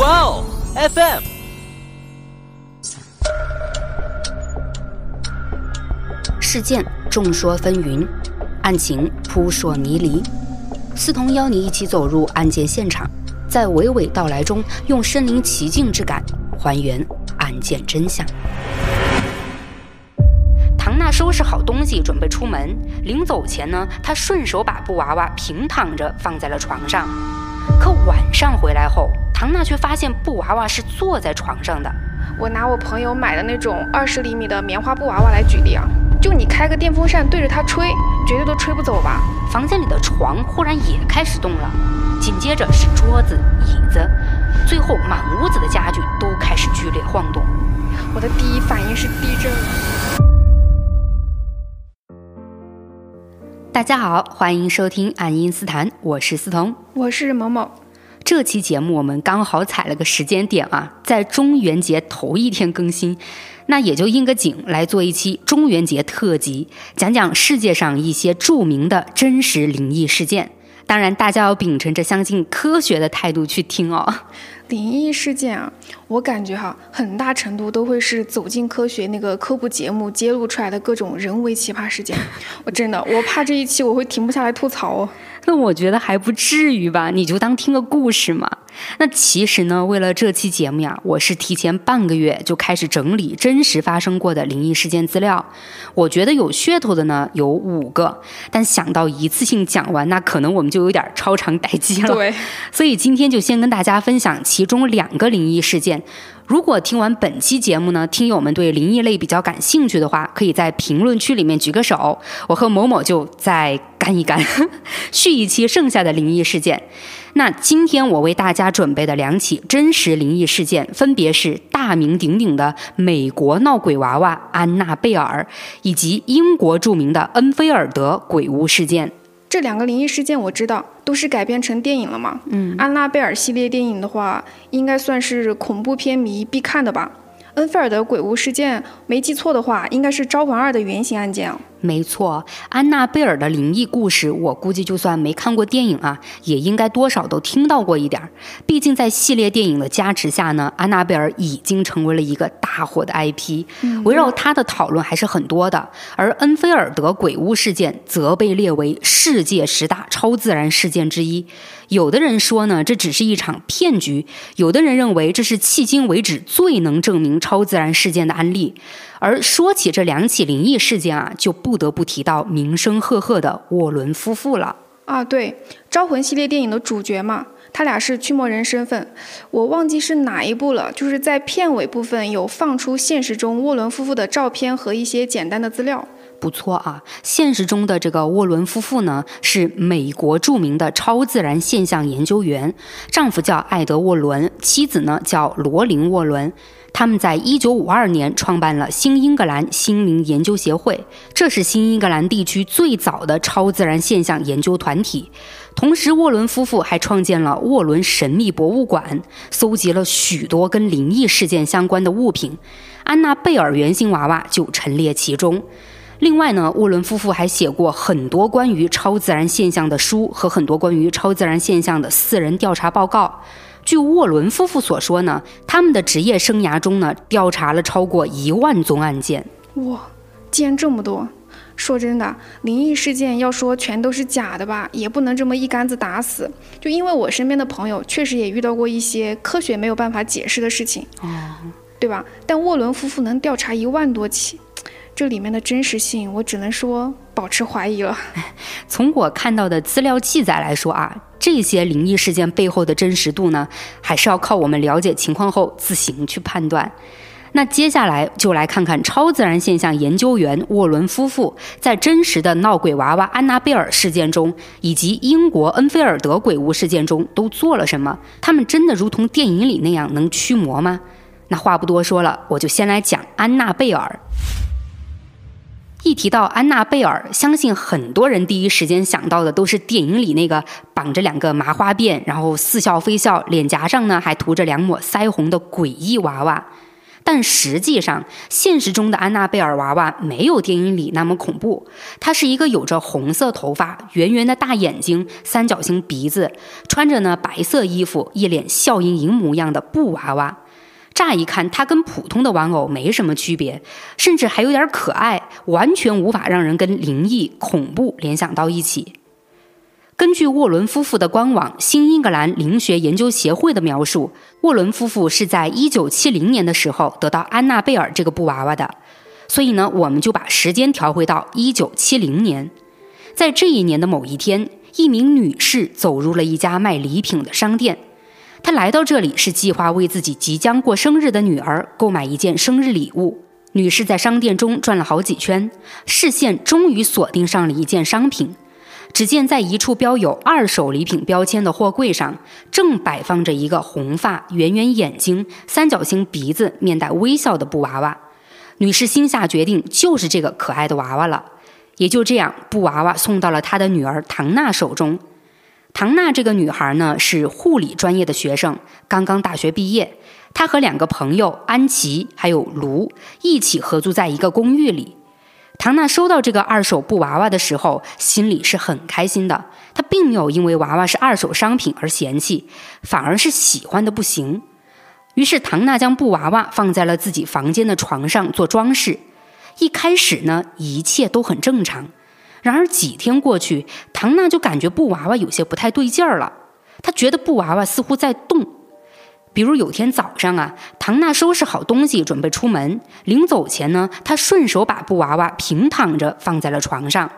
哇哦，FM。事件众说纷纭，案情扑朔迷离。思彤邀你一起走入案件现场，在娓娓道来中，用身临其境之感还原案件真相。唐娜收拾好东西，准备出门。临走前呢，她顺手把布娃娃平躺着放在了床上。可晚上回来后，唐娜却发现布娃娃是坐在床上的。我拿我朋友买的那种二十厘米的棉花布娃娃来举例啊，就你开个电风扇对着它吹，绝对都吹不走吧？房间里的床忽然也开始动了，紧接着是桌子、椅子，最后满屋子的家具都开始剧烈晃动。我的第一反应是地震了。大家好，欢迎收听爱因斯坦，我是思彤，我是某某。这期节目我们刚好踩了个时间点啊，在中元节头一天更新，那也就应个景来做一期中元节特辑，讲讲世界上一些著名的真实灵异事件。当然，大家要秉承着相信科学的态度去听哦。灵异事件啊，我感觉哈，很大程度都会是走进科学那个科普节目揭露出来的各种人为奇葩事件。我真的，我怕这一期我会停不下来吐槽哦。那我觉得还不至于吧，你就当听个故事嘛。那其实呢，为了这期节目呀，我是提前半个月就开始整理真实发生过的灵异事件资料。我觉得有噱头的呢有五个，但想到一次性讲完，那可能我们就有点超长待机了。对，所以今天就先跟大家分享其中两个灵异事件。如果听完本期节目呢，听友们对灵异类比较感兴趣的话，可以在评论区里面举个手，我和某某就再干一干，续一期剩下的灵异事件。那今天我为大家准备的两起真实灵异事件，分别是大名鼎鼎的美国闹鬼娃娃安娜贝尔，以及英国著名的恩菲尔德鬼屋事件。这两个灵异事件我知道，都是改编成电影了嘛。嗯，安娜贝尔系列电影的话，应该算是恐怖片迷必看的吧。恩菲尔德鬼屋事件，没记错的话，应该是《招魂二》的原型案件。没错，安娜贝尔的灵异故事，我估计就算没看过电影啊，也应该多少都听到过一点儿。毕竟在系列电影的加持下呢，安娜贝尔已经成为了一个大火的 IP，围绕它的讨论还是很多的。而恩菲尔德鬼屋事件则被列为世界十大超自然事件之一。有的人说呢，这只是一场骗局；有的人认为这是迄今为止最能证明超自然事件的案例。而说起这两起灵异事件啊，就不得不提到名声赫赫的沃伦夫妇了。啊，对，《招魂》系列电影的主角嘛，他俩是驱魔人身份，我忘记是哪一部了。就是在片尾部分有放出现实中沃伦夫妇的照片和一些简单的资料。不错啊，现实中的这个沃伦夫妇呢，是美国著名的超自然现象研究员，丈夫叫艾德沃伦，妻子呢叫罗琳沃伦。他们在一九五二年创办了新英格兰心灵研究协会，这是新英格兰地区最早的超自然现象研究团体。同时，沃伦夫妇还创建了沃伦神秘博物馆，搜集了许多跟灵异事件相关的物品，安娜贝尔原型娃娃就陈列其中。另外呢，沃伦夫妇还写过很多关于超自然现象的书和很多关于超自然现象的私人调查报告。据沃伦夫妇所说呢，他们的职业生涯中呢，调查了超过一万宗案件。哇，竟然这么多！说真的，灵异事件要说全都是假的吧，也不能这么一竿子打死。就因为我身边的朋友确实也遇到过一些科学没有办法解释的事情，哦，对吧？但沃伦夫妇能调查一万多起，这里面的真实性，我只能说保持怀疑了。从我看到的资料记载来说啊，这些灵异事件背后的真实度呢，还是要靠我们了解情况后自行去判断。那接下来就来看看超自然现象研究员沃伦夫妇在真实的闹鬼娃娃安娜贝尔事件中，以及英国恩菲尔德鬼屋事件中都做了什么？他们真的如同电影里那样能驱魔吗？那话不多说了，我就先来讲安娜贝尔。一提到安娜贝尔，相信很多人第一时间想到的都是电影里那个绑着两个麻花辫，然后似笑非笑，脸颊上呢还涂着两抹腮红的诡异娃娃。但实际上，现实中的安娜贝尔娃娃没有电影里那么恐怖。她是一个有着红色头发、圆圆的大眼睛、三角形鼻子，穿着呢白色衣服、一脸笑盈盈模样的布娃娃。乍一看，它跟普通的玩偶没什么区别，甚至还有点可爱，完全无法让人跟灵异、恐怖联想到一起。根据沃伦夫妇的官网“新英格兰灵学研究协会”的描述，沃伦夫妇是在1970年的时候得到安娜贝尔这个布娃娃的。所以呢，我们就把时间调回到1970年，在这一年的某一天，一名女士走入了一家卖礼品的商店。她来到这里是计划为自己即将过生日的女儿购买一件生日礼物。女士在商店中转了好几圈，视线终于锁定上了一件商品。只见在一处标有“二手礼品”标签的货柜上，正摆放着一个红发、圆圆眼睛、三角形鼻子、面带微笑的布娃娃。女士心下决定，就是这个可爱的娃娃了。也就这样，布娃娃送到了她的女儿唐娜手中。唐娜这个女孩呢，是护理专业的学生，刚刚大学毕业。她和两个朋友安琪还有卢一起合租在一个公寓里。唐娜收到这个二手布娃娃的时候，心里是很开心的。她并没有因为娃娃是二手商品而嫌弃，反而是喜欢的不行。于是，唐娜将布娃娃放在了自己房间的床上做装饰。一开始呢，一切都很正常。然而几天过去，唐娜就感觉布娃娃有些不太对劲儿了。她觉得布娃娃似乎在动。比如有天早上啊，唐娜收拾好东西准备出门，临走前呢，她顺手把布娃娃平躺着放在了床上。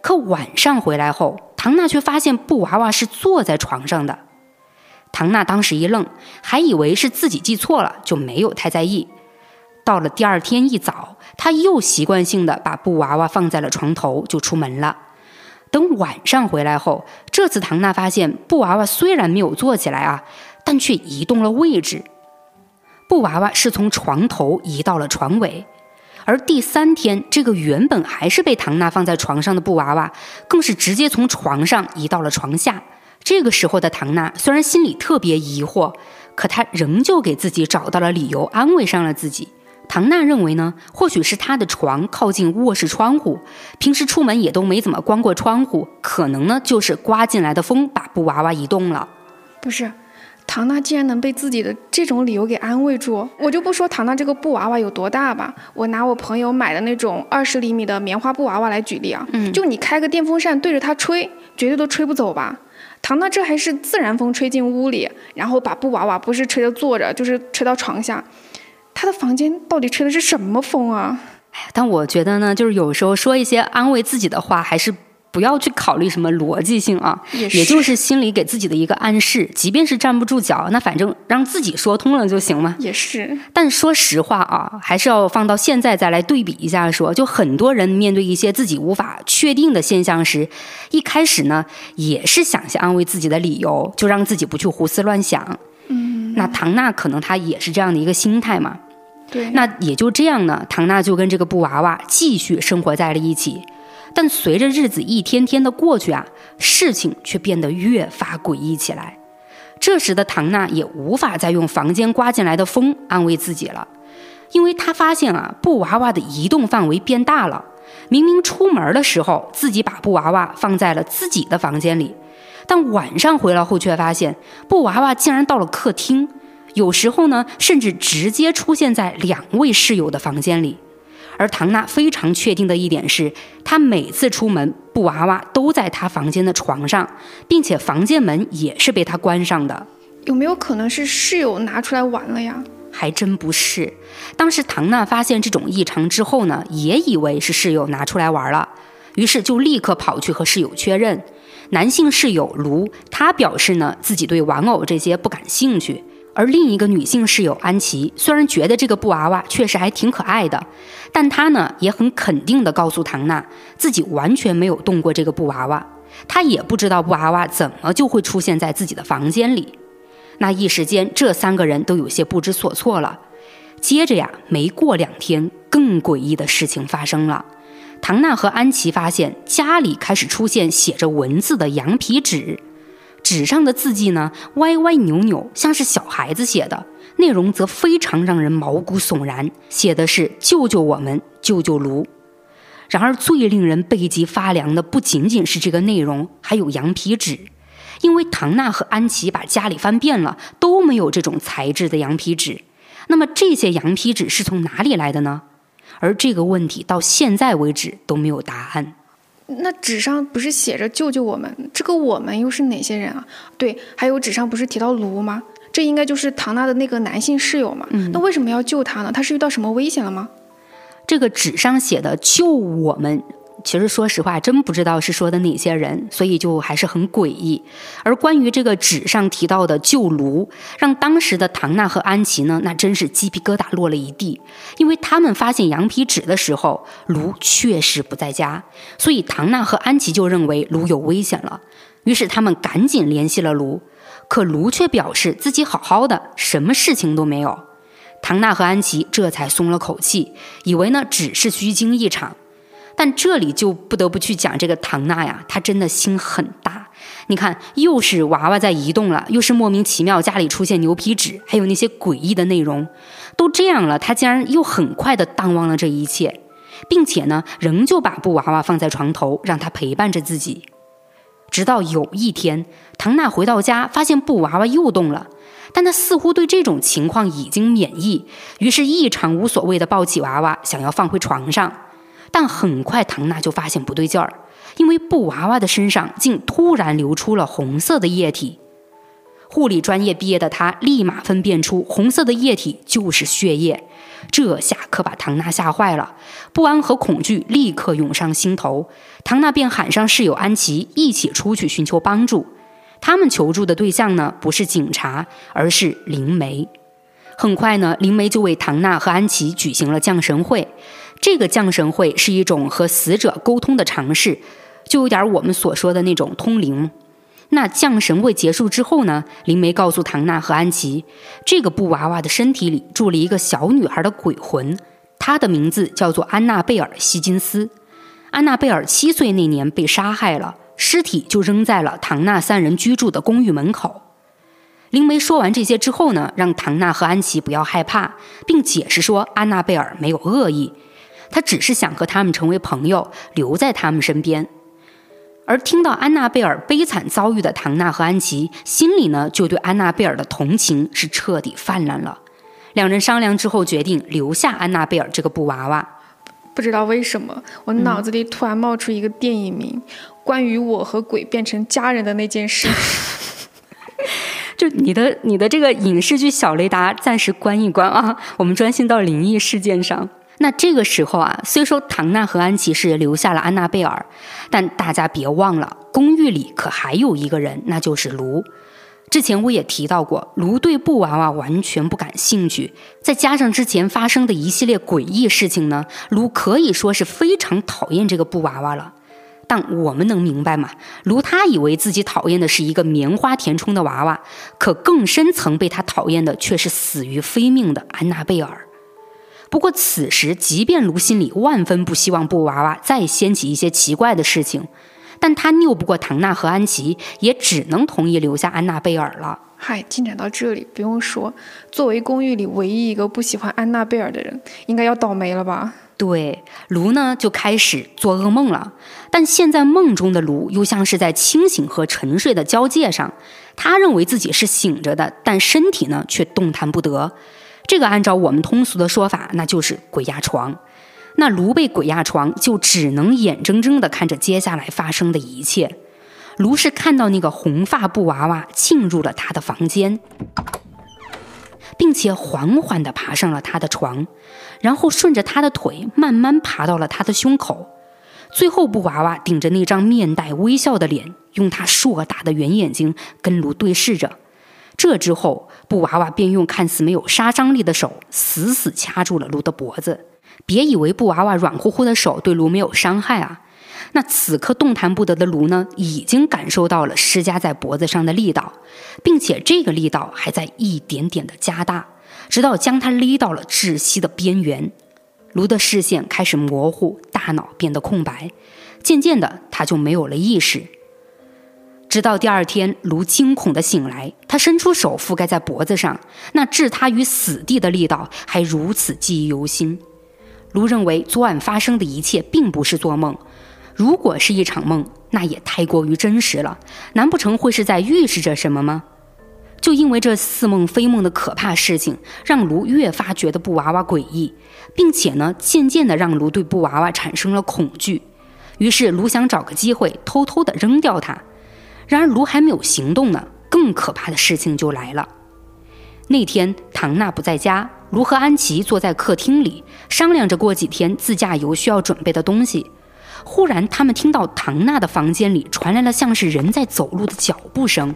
可晚上回来后，唐娜却发现布娃娃是坐在床上的。唐娜当时一愣，还以为是自己记错了，就没有太在意。到了第二天一早，他又习惯性的把布娃娃放在了床头，就出门了。等晚上回来后，这次唐娜发现布娃娃虽然没有坐起来啊。但却移动了位置，布娃娃是从床头移到了床尾，而第三天，这个原本还是被唐娜放在床上的布娃娃，更是直接从床上移到了床下。这个时候的唐娜虽然心里特别疑惑，可她仍旧给自己找到了理由，安慰上了自己。唐娜认为呢，或许是她的床靠近卧室窗户，平时出门也都没怎么关过窗户，可能呢就是刮进来的风把布娃娃移动了。不是。唐娜竟然能被自己的这种理由给安慰住，我就不说唐娜这个布娃娃有多大吧，我拿我朋友买的那种二十厘米的棉花布娃娃来举例啊，嗯，就你开个电风扇对着它吹，绝对都吹不走吧？唐娜这还是自然风吹进屋里，然后把布娃娃不是吹着坐着，就是吹到床下，她的房间到底吹的是什么风啊？哎，但我觉得呢，就是有时候说一些安慰自己的话，还是。不要去考虑什么逻辑性啊，也就是心里给自己的一个暗示，即便是站不住脚，那反正让自己说通了就行嘛。也是，但说实话啊，还是要放到现在再来对比一下说，就很多人面对一些自己无法确定的现象时，一开始呢也是想些安慰自己的理由，就让自己不去胡思乱想。嗯，那唐娜可能她也是这样的一个心态嘛。对，那也就这样呢，唐娜就跟这个布娃娃继续生活在了一起。但随着日子一天天的过去啊，事情却变得越发诡异起来。这时的唐娜也无法再用房间刮进来的风安慰自己了，因为她发现啊，布娃娃的移动范围变大了。明明出门的时候自己把布娃娃放在了自己的房间里，但晚上回来后却发现布娃娃竟然到了客厅，有时候呢，甚至直接出现在两位室友的房间里。而唐娜非常确定的一点是，她每次出门，布娃娃都在她房间的床上，并且房间门也是被她关上的。有没有可能是室友拿出来玩了呀？还真不是。当时唐娜发现这种异常之后呢，也以为是室友拿出来玩了，于是就立刻跑去和室友确认。男性室友卢，他表示呢，自己对玩偶这些不感兴趣。而另一个女性室友安琪，虽然觉得这个布娃娃确实还挺可爱的，但她呢也很肯定地告诉唐娜，自己完全没有动过这个布娃娃，她也不知道布娃娃怎么就会出现在自己的房间里。那一时间，这三个人都有些不知所措了。接着呀，没过两天，更诡异的事情发生了。唐娜和安琪发现家里开始出现写着文字的羊皮纸。纸上的字迹呢，歪歪扭扭，像是小孩子写的；内容则非常让人毛骨悚然，写的是“救救我们，救救卢”。然而，最令人背脊发凉的不仅仅是这个内容，还有羊皮纸，因为唐娜和安琪把家里翻遍了，都没有这种材质的羊皮纸。那么，这些羊皮纸是从哪里来的呢？而这个问题到现在为止都没有答案。那纸上不是写着“救救我们”？这个“我们”又是哪些人啊？对，还有纸上不是提到卢吗？这应该就是唐娜的那个男性室友嘛？那为什么要救他呢？他是遇到什么危险了吗？这个纸上写的“救我们”，其实说实话，真不知道是说的哪些人，所以就还是很诡异。而关于这个纸上提到的“救卢”，让当时的唐娜和安琪呢，那真是鸡皮疙瘩落了一地，因为他们发现羊皮纸的时候，卢确实不在家，所以唐娜和安琪就认为卢有危险了，于是他们赶紧联系了卢，可卢却表示自己好好的，什么事情都没有。唐娜和安琪这才松了口气，以为呢只是虚惊一场。但这里就不得不去讲这个唐娜呀，她真的心很大。你看，又是娃娃在移动了，又是莫名其妙家里出现牛皮纸，还有那些诡异的内容，都这样了，她竟然又很快的淡忘了这一切，并且呢，仍旧把布娃娃放在床头，让它陪伴着自己。直到有一天，唐娜回到家，发现布娃娃又动了。但她似乎对这种情况已经免疫，于是异常无所谓的抱起娃娃，想要放回床上。但很快，唐娜就发现不对劲儿，因为布娃娃的身上竟突然流出了红色的液体。护理专业毕业的她立马分辨出红色的液体就是血液，这下可把唐娜吓坏了，不安和恐惧立刻涌上心头。唐娜便喊上室友安琪，一起出去寻求帮助。他们求助的对象呢，不是警察，而是灵媒。很快呢，灵媒就为唐娜和安琪举行了降神会。这个降神会是一种和死者沟通的尝试，就有点我们所说的那种通灵。那降神会结束之后呢，灵媒告诉唐娜和安琪，这个布娃娃的身体里住了一个小女孩的鬼魂，她的名字叫做安娜贝尔·希金斯。安娜贝尔七岁那年被杀害了。尸体就扔在了唐娜三人居住的公寓门口。灵媒说完这些之后呢，让唐娜和安琪不要害怕，并解释说安娜贝尔没有恶意，她只是想和他们成为朋友，留在他们身边。而听到安娜贝尔悲惨遭遇的唐娜和安琪，心里呢就对安娜贝尔的同情是彻底泛滥了。两人商量之后，决定留下安娜贝尔这个布娃娃。不知道为什么，我脑子里突然冒出一个电影名。关于我和鬼变成家人的那件事，就你的你的这个影视剧小雷达暂时关一关啊，我们专心到灵异事件上。那这个时候啊，虽说唐娜和安琪是留下了安娜贝尔，但大家别忘了，公寓里可还有一个人，那就是卢。之前我也提到过，卢对布娃娃完全不感兴趣，再加上之前发生的一系列诡异事情呢，卢可以说是非常讨厌这个布娃娃了。但我们能明白吗？卢他以为自己讨厌的是一个棉花填充的娃娃，可更深层被他讨厌的却是死于非命的安娜贝尔。不过此时，即便卢心里万分不希望布娃娃再掀起一些奇怪的事情，但他拗不过唐娜和安琪，也只能同意留下安娜贝尔了。嗨，进展到这里，不用说，作为公寓里唯一一个不喜欢安娜贝尔的人，应该要倒霉了吧？对，卢呢就开始做噩梦了，但现在梦中的卢又像是在清醒和沉睡的交界上，他认为自己是醒着的，但身体呢却动弹不得。这个按照我们通俗的说法，那就是鬼压床。那卢被鬼压床，就只能眼睁睁地看着接下来发生的一切。卢是看到那个红发布娃娃进入了他的房间。并且缓缓地爬上了他的床，然后顺着他的腿慢慢爬到了他的胸口，最后布娃娃顶着那张面带微笑的脸，用他硕大的圆眼睛跟卢对视着。这之后，布娃娃便用看似没有杀伤力的手死死掐住了卢的脖子。别以为布娃娃软乎乎的手对卢没有伤害啊！那此刻动弹不得的卢呢，已经感受到了施加在脖子上的力道，并且这个力道还在一点点的加大，直到将他勒到了窒息的边缘。卢的视线开始模糊，大脑变得空白，渐渐的他就没有了意识。直到第二天，卢惊恐地醒来，他伸出手覆盖在脖子上，那置他于死地的力道还如此记忆犹新。卢认为昨晚发生的一切并不是做梦，如果是一场梦，那也太过于真实了。难不成会是在预示着什么吗？就因为这似梦非梦的可怕事情，让卢越发觉得布娃娃诡异，并且呢，渐渐的让卢对布娃娃产生了恐惧。于是卢想找个机会偷偷的扔掉它。然而卢还没有行动呢，更可怕的事情就来了。那天唐娜不在家，卢和安琪坐在客厅里商量着过几天自驾游需要准备的东西。忽然，他们听到唐娜的房间里传来了像是人在走路的脚步声。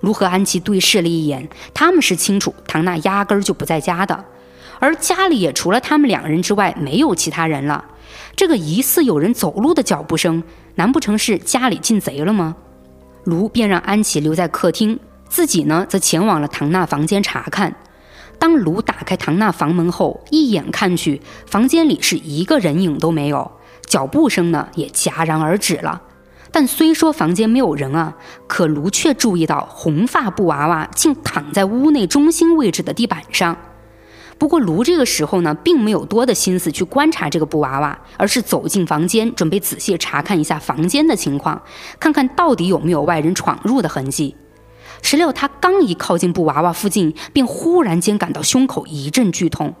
卢和安琪对视了一眼，他们是清楚唐娜压根儿就不在家的，而家里也除了他们两人之外没有其他人了。这个疑似有人走路的脚步声，难不成是家里进贼了吗？卢便让安琪留在客厅，自己呢则前往了唐娜房间查看。当卢打开唐娜房门后，一眼看去，房间里是一个人影都没有，脚步声呢也戛然而止了。但虽说房间没有人啊，可卢却注意到红发布娃娃竟躺在屋内中心位置的地板上。不过卢这个时候呢，并没有多的心思去观察这个布娃娃，而是走进房间，准备仔细查看一下房间的情况，看看到底有没有外人闯入的痕迹。谁料他刚一靠近布娃娃附近，便忽然间感到胸口一阵剧痛，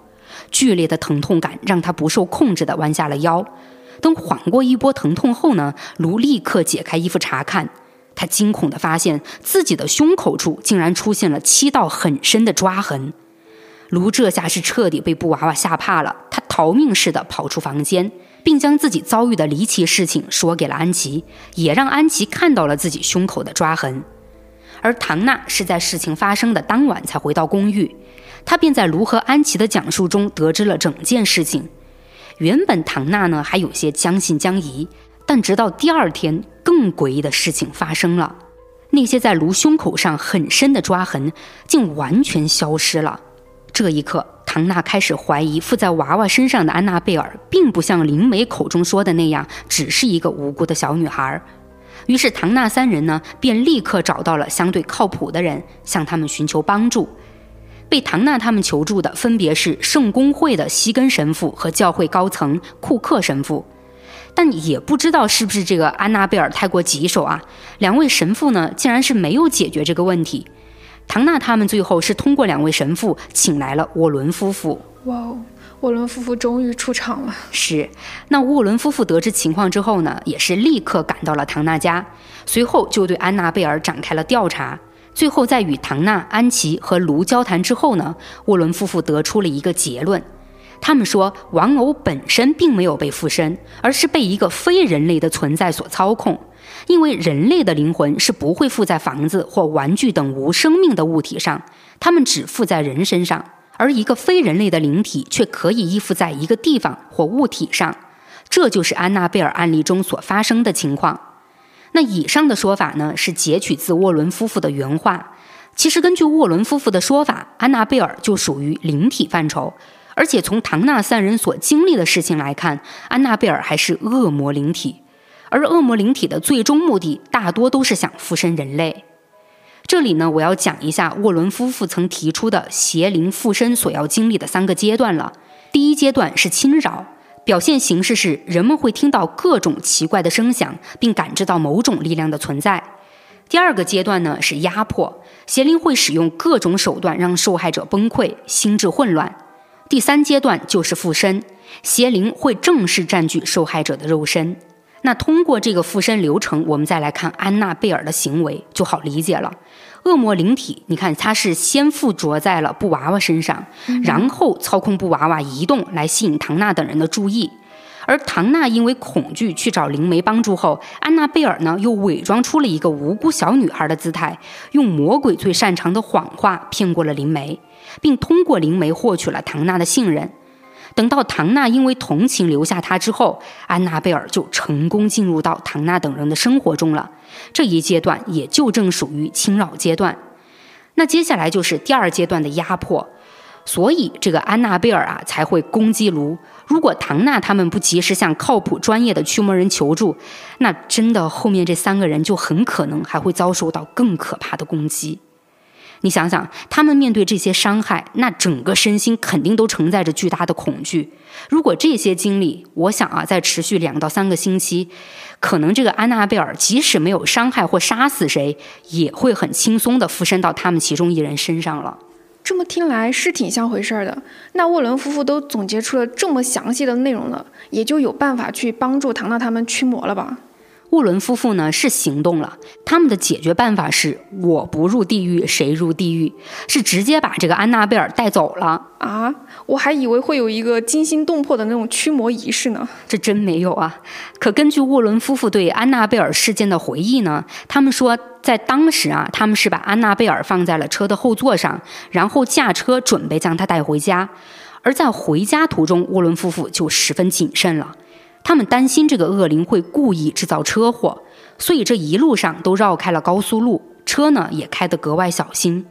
剧烈的疼痛感让他不受控制地弯下了腰。等缓过一波疼痛后呢，卢立刻解开衣服查看，他惊恐地发现自己的胸口处竟然出现了七道很深的抓痕。卢这下是彻底被布娃娃吓怕了，他逃命似的跑出房间，并将自己遭遇的离奇事情说给了安琪，也让安琪看到了自己胸口的抓痕。而唐娜是在事情发生的当晚才回到公寓，她便在卢和安琪的讲述中得知了整件事情。原本唐娜呢还有些将信将疑，但直到第二天，更诡异的事情发生了，那些在卢胸口上很深的抓痕竟完全消失了。这一刻，唐娜开始怀疑附在娃娃身上的安娜贝尔，并不像灵媒口中说的那样，只是一个无辜的小女孩。于是，唐娜三人呢，便立刻找到了相对靠谱的人，向他们寻求帮助。被唐娜他们求助的，分别是圣公会的西根神父和教会高层库克神父。但也不知道是不是这个安娜贝尔太过棘手啊，两位神父呢，竟然是没有解决这个问题。唐娜他们最后是通过两位神父请来了沃伦夫妇。哇哦，沃伦夫妇终于出场了。是，那沃伦夫妇得知情况之后呢，也是立刻赶到了唐娜家，随后就对安娜贝尔展开了调查。最后在与唐娜、安琪和卢交谈之后呢，沃伦夫妇得出了一个结论。他们说，玩偶本身并没有被附身，而是被一个非人类的存在所操控。因为人类的灵魂是不会附在房子或玩具等无生命的物体上，它们只附在人身上，而一个非人类的灵体却可以依附在一个地方或物体上。这就是安娜贝尔案例中所发生的情况。那以上的说法呢，是截取自沃伦夫妇的原话。其实根据沃伦夫妇的说法，安娜贝尔就属于灵体范畴，而且从唐纳三人所经历的事情来看，安娜贝尔还是恶魔灵体。而恶魔灵体的最终目的大多都是想附身人类。这里呢，我要讲一下沃伦夫妇曾提出的邪灵附身所要经历的三个阶段了。第一阶段是侵扰，表现形式是人们会听到各种奇怪的声响，并感知到某种力量的存在。第二个阶段呢是压迫，邪灵会使用各种手段让受害者崩溃、心智混乱。第三阶段就是附身，邪灵会正式占据受害者的肉身。那通过这个附身流程，我们再来看安娜贝尔的行为就好理解了。恶魔灵体，你看它是先附着在了布娃娃身上，然后操控布娃娃移动来吸引唐娜等人的注意。而唐娜因为恐惧去找灵媒帮助后，安娜贝尔呢又伪装出了一个无辜小女孩的姿态，用魔鬼最擅长的谎话骗过了灵媒，并通过灵媒获取了唐娜的信任。等到唐娜因为同情留下他之后，安娜贝尔就成功进入到唐娜等人的生活中了。这一阶段也就正属于侵扰阶段。那接下来就是第二阶段的压迫。所以这个安娜贝尔啊才会攻击卢。如果唐娜他们不及时向靠谱专业的驱魔人求助，那真的后面这三个人就很可能还会遭受到更可怕的攻击。你想想，他们面对这些伤害，那整个身心肯定都承载着巨大的恐惧。如果这些经历，我想啊，再持续两到三个星期，可能这个安娜贝尔即使没有伤害或杀死谁，也会很轻松地附身到他们其中一人身上了。这么听来是挺像回事儿的。那沃伦夫妇都总结出了这么详细的内容了，也就有办法去帮助唐娜他们驱魔了吧？沃伦夫妇呢是行动了，他们的解决办法是我不入地狱谁入地狱，是直接把这个安娜贝尔带走了啊！我还以为会有一个惊心动魄的那种驱魔仪式呢，这真没有啊。可根据沃伦夫妇对安娜贝尔事件的回忆呢，他们说在当时啊，他们是把安娜贝尔放在了车的后座上，然后驾车准备将她带回家，而在回家途中，沃伦夫妇就十分谨慎了。他们担心这个恶灵会故意制造车祸，所以这一路上都绕开了高速路，车呢也开得格外小心。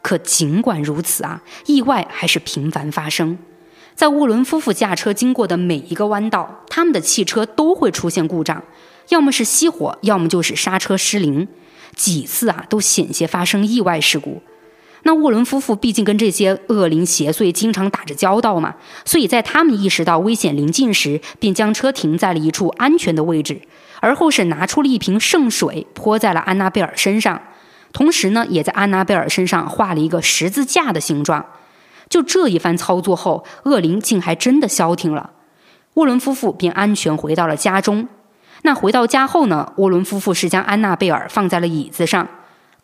可尽管如此啊，意外还是频繁发生。在沃伦夫妇驾车经过的每一个弯道，他们的汽车都会出现故障，要么是熄火，要么就是刹车失灵，几次啊都险些发生意外事故。那沃伦夫妇毕竟跟这些恶灵邪祟经常打着交道嘛，所以在他们意识到危险临近时，便将车停在了一处安全的位置，而后是拿出了一瓶圣水泼在了安娜贝尔身上，同时呢，也在安娜贝尔身上画了一个十字架的形状。就这一番操作后，恶灵竟还真的消停了，沃伦夫妇便安全回到了家中。那回到家后呢，沃伦夫妇是将安娜贝尔放在了椅子上。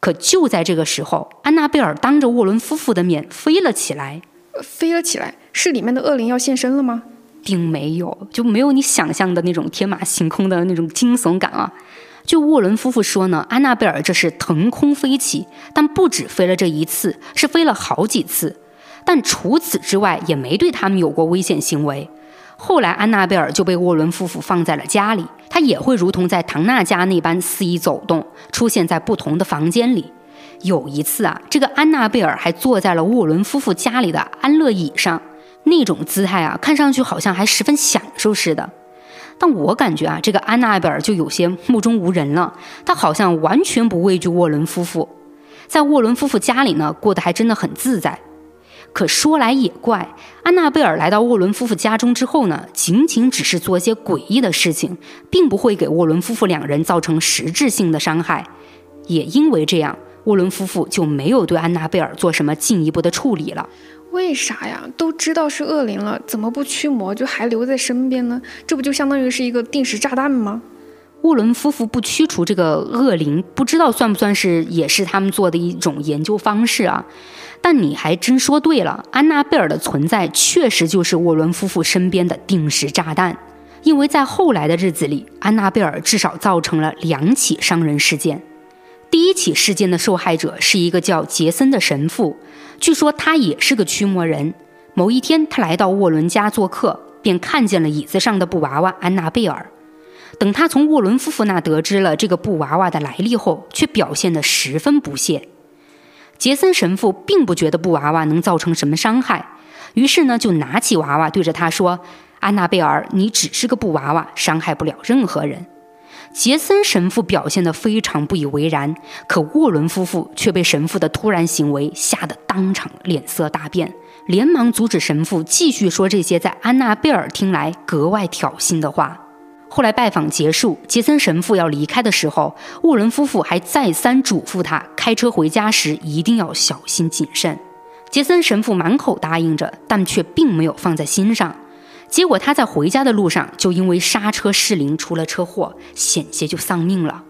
可就在这个时候，安娜贝尔当着沃伦夫妇的面飞了起来。飞了起来，是里面的恶灵要现身了吗？并没有，就没有你想象的那种天马行空的那种惊悚感啊。就沃伦夫妇说呢，安娜贝尔这是腾空飞起，但不止飞了这一次，是飞了好几次。但除此之外，也没对他们有过危险行为。后来，安娜贝尔就被沃伦夫妇放在了家里，她也会如同在唐娜家那般肆意走动，出现在不同的房间里。有一次啊，这个安娜贝尔还坐在了沃伦夫妇家里的安乐椅上，那种姿态啊，看上去好像还十分享受似的。但我感觉啊，这个安娜贝尔就有些目中无人了，她好像完全不畏惧沃伦夫妇，在沃伦夫妇家里呢，过得还真的很自在。可说来也怪，安娜贝尔来到沃伦夫妇家中之后呢，仅仅只是做些诡异的事情，并不会给沃伦夫妇两人造成实质性的伤害。也因为这样，沃伦夫妇就没有对安娜贝尔做什么进一步的处理了。为啥呀？都知道是恶灵了，怎么不驱魔就还留在身边呢？这不就相当于是一个定时炸弹吗？沃伦夫妇不驱除这个恶灵，不知道算不算是也是他们做的一种研究方式啊？但你还真说对了，安娜贝尔的存在确实就是沃伦夫妇身边的定时炸弹。因为在后来的日子里，安娜贝尔至少造成了两起伤人事件。第一起事件的受害者是一个叫杰森的神父，据说他也是个驱魔人。某一天，他来到沃伦家做客，便看见了椅子上的布娃娃安娜贝尔。等他从沃伦夫妇那得知了这个布娃娃的来历后，却表现得十分不屑。杰森神父并不觉得布娃娃能造成什么伤害，于是呢，就拿起娃娃对着他说：“安娜贝尔，你只是个布娃娃，伤害不了任何人。”杰森神父表现得非常不以为然，可沃伦夫妇却被神父的突然行为吓得当场脸色大变，连忙阻止神父继续说这些在安娜贝尔听来格外挑衅的话。后来拜访结束，杰森神父要离开的时候，沃伦夫妇还再三嘱咐他，开车回家时一定要小心谨慎。杰森神父满口答应着，但却并没有放在心上。结果他在回家的路上就因为刹车失灵出了车祸，险些就丧命了。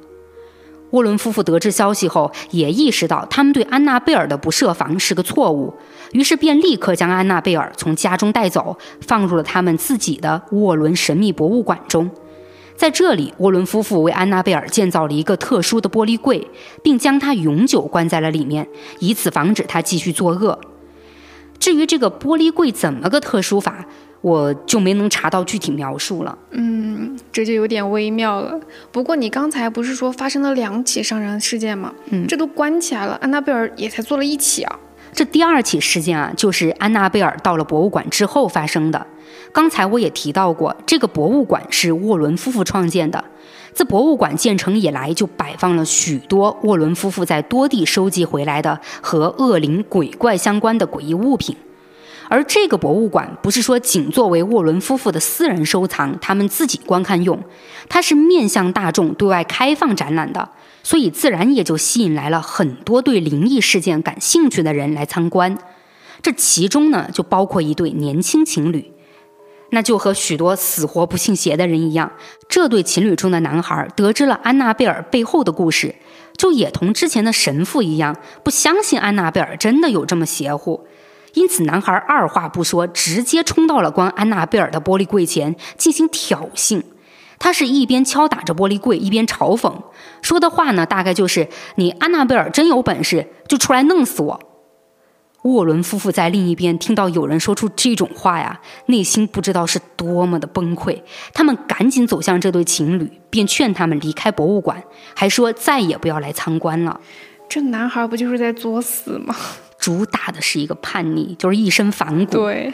沃伦夫妇得知消息后，也意识到他们对安娜贝尔的不设防是个错误，于是便立刻将安娜贝尔从家中带走，放入了他们自己的沃伦神秘博物馆中。在这里，沃伦夫妇为安娜贝尔建造了一个特殊的玻璃柜，并将她永久关在了里面，以此防止她继续作恶。至于这个玻璃柜怎么个特殊法，我就没能查到具体描述了。嗯，这就有点微妙了。不过你刚才不是说发生了两起伤人事件吗？嗯，这都关起来了，安娜贝尔也才做了一起啊。这第二起事件啊，就是安娜贝尔到了博物馆之后发生的。刚才我也提到过，这个博物馆是沃伦夫妇创建的。自博物馆建成以来，就摆放了许多沃伦夫妇在多地收集回来的和恶灵鬼怪相关的诡异物品。而这个博物馆不是说仅作为沃伦夫妇的私人收藏，他们自己观看用，它是面向大众对外开放展览的，所以自然也就吸引来了很多对灵异事件感兴趣的人来参观。这其中呢，就包括一对年轻情侣。那就和许多死活不信邪的人一样，这对情侣中的男孩得知了安娜贝尔背后的故事，就也同之前的神父一样，不相信安娜贝尔真的有这么邪乎。因此，男孩二话不说，直接冲到了关安娜贝尔的玻璃柜前进行挑衅。他是一边敲打着玻璃柜，一边嘲讽，说的话呢，大概就是：“你安娜贝尔真有本事，就出来弄死我。”沃伦夫妇在另一边听到有人说出这种话呀，内心不知道是多么的崩溃。他们赶紧走向这对情侣，便劝他们离开博物馆，还说再也不要来参观了。这男孩不就是在作死吗？主打的是一个叛逆，就是一身反骨。对，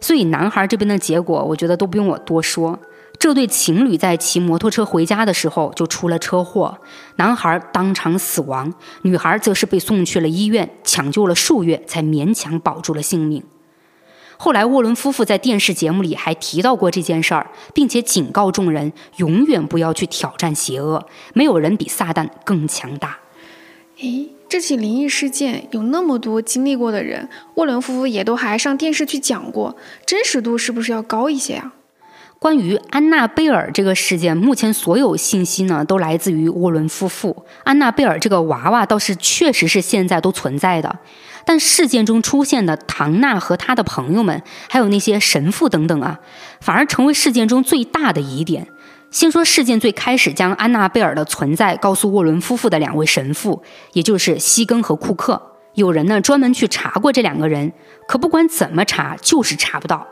所以男孩这边的结果，我觉得都不用我多说。这对情侣在骑摩托车回家的时候就出了车祸，男孩当场死亡，女孩则是被送去了医院，抢救了数月才勉强保住了性命。后来沃伦夫妇在电视节目里还提到过这件事儿，并且警告众人永远不要去挑战邪恶，没有人比撒旦更强大。诶，这起灵异事件有那么多经历过的人，沃伦夫妇也都还上电视去讲过，真实度是不是要高一些啊？关于安娜贝尔这个事件，目前所有信息呢都来自于沃伦夫妇。安娜贝尔这个娃娃倒是确实是现在都存在的，但事件中出现的唐娜和他的朋友们，还有那些神父等等啊，反而成为事件中最大的疑点。先说事件最开始将安娜贝尔的存在告诉沃伦夫妇的两位神父，也就是西根和库克。有人呢专门去查过这两个人，可不管怎么查，就是查不到。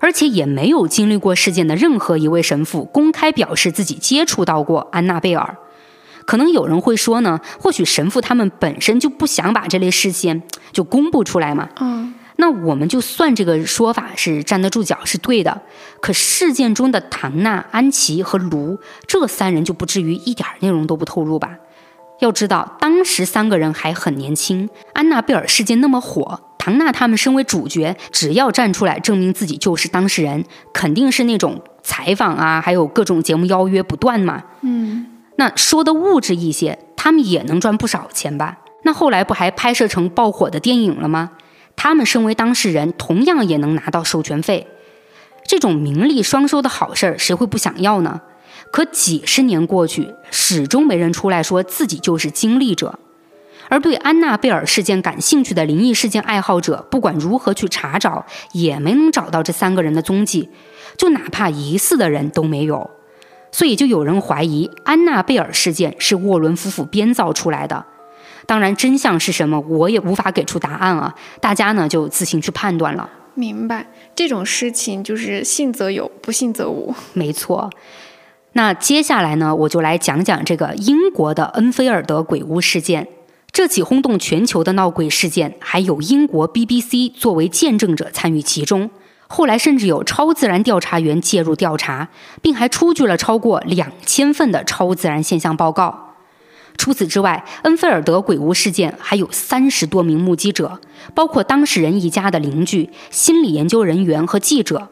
而且也没有经历过事件的任何一位神父公开表示自己接触到过安娜贝尔。可能有人会说呢，或许神父他们本身就不想把这类事件就公布出来嘛。嗯，那我们就算这个说法是站得住脚，是对的。可事件中的唐娜、安琪和卢这三人就不至于一点内容都不透露吧？要知道，当时三个人还很年轻，安娜贝尔事件那么火。唐娜他们身为主角，只要站出来证明自己就是当事人，肯定是那种采访啊，还有各种节目邀约不断嘛。嗯，那说的物质一些，他们也能赚不少钱吧？那后来不还拍摄成爆火的电影了吗？他们身为当事人，同样也能拿到授权费。这种名利双收的好事儿，谁会不想要呢？可几十年过去，始终没人出来说自己就是经历者。而对安娜贝尔事件感兴趣的灵异事件爱好者，不管如何去查找，也没能找到这三个人的踪迹，就哪怕疑似的人都没有。所以就有人怀疑安娜贝尔事件是沃伦夫妇编造出来的。当然，真相是什么，我也无法给出答案啊，大家呢就自行去判断了。明白，这种事情就是信则有，不信则无。没错。那接下来呢，我就来讲讲这个英国的恩菲尔德鬼屋事件。这起轰动全球的闹鬼事件，还有英国 BBC 作为见证者参与其中。后来甚至有超自然调查员介入调查，并还出具了超过两千份的超自然现象报告。除此之外，恩菲尔德鬼屋事件还有三十多名目击者，包括当事人一家的邻居、心理研究人员和记者。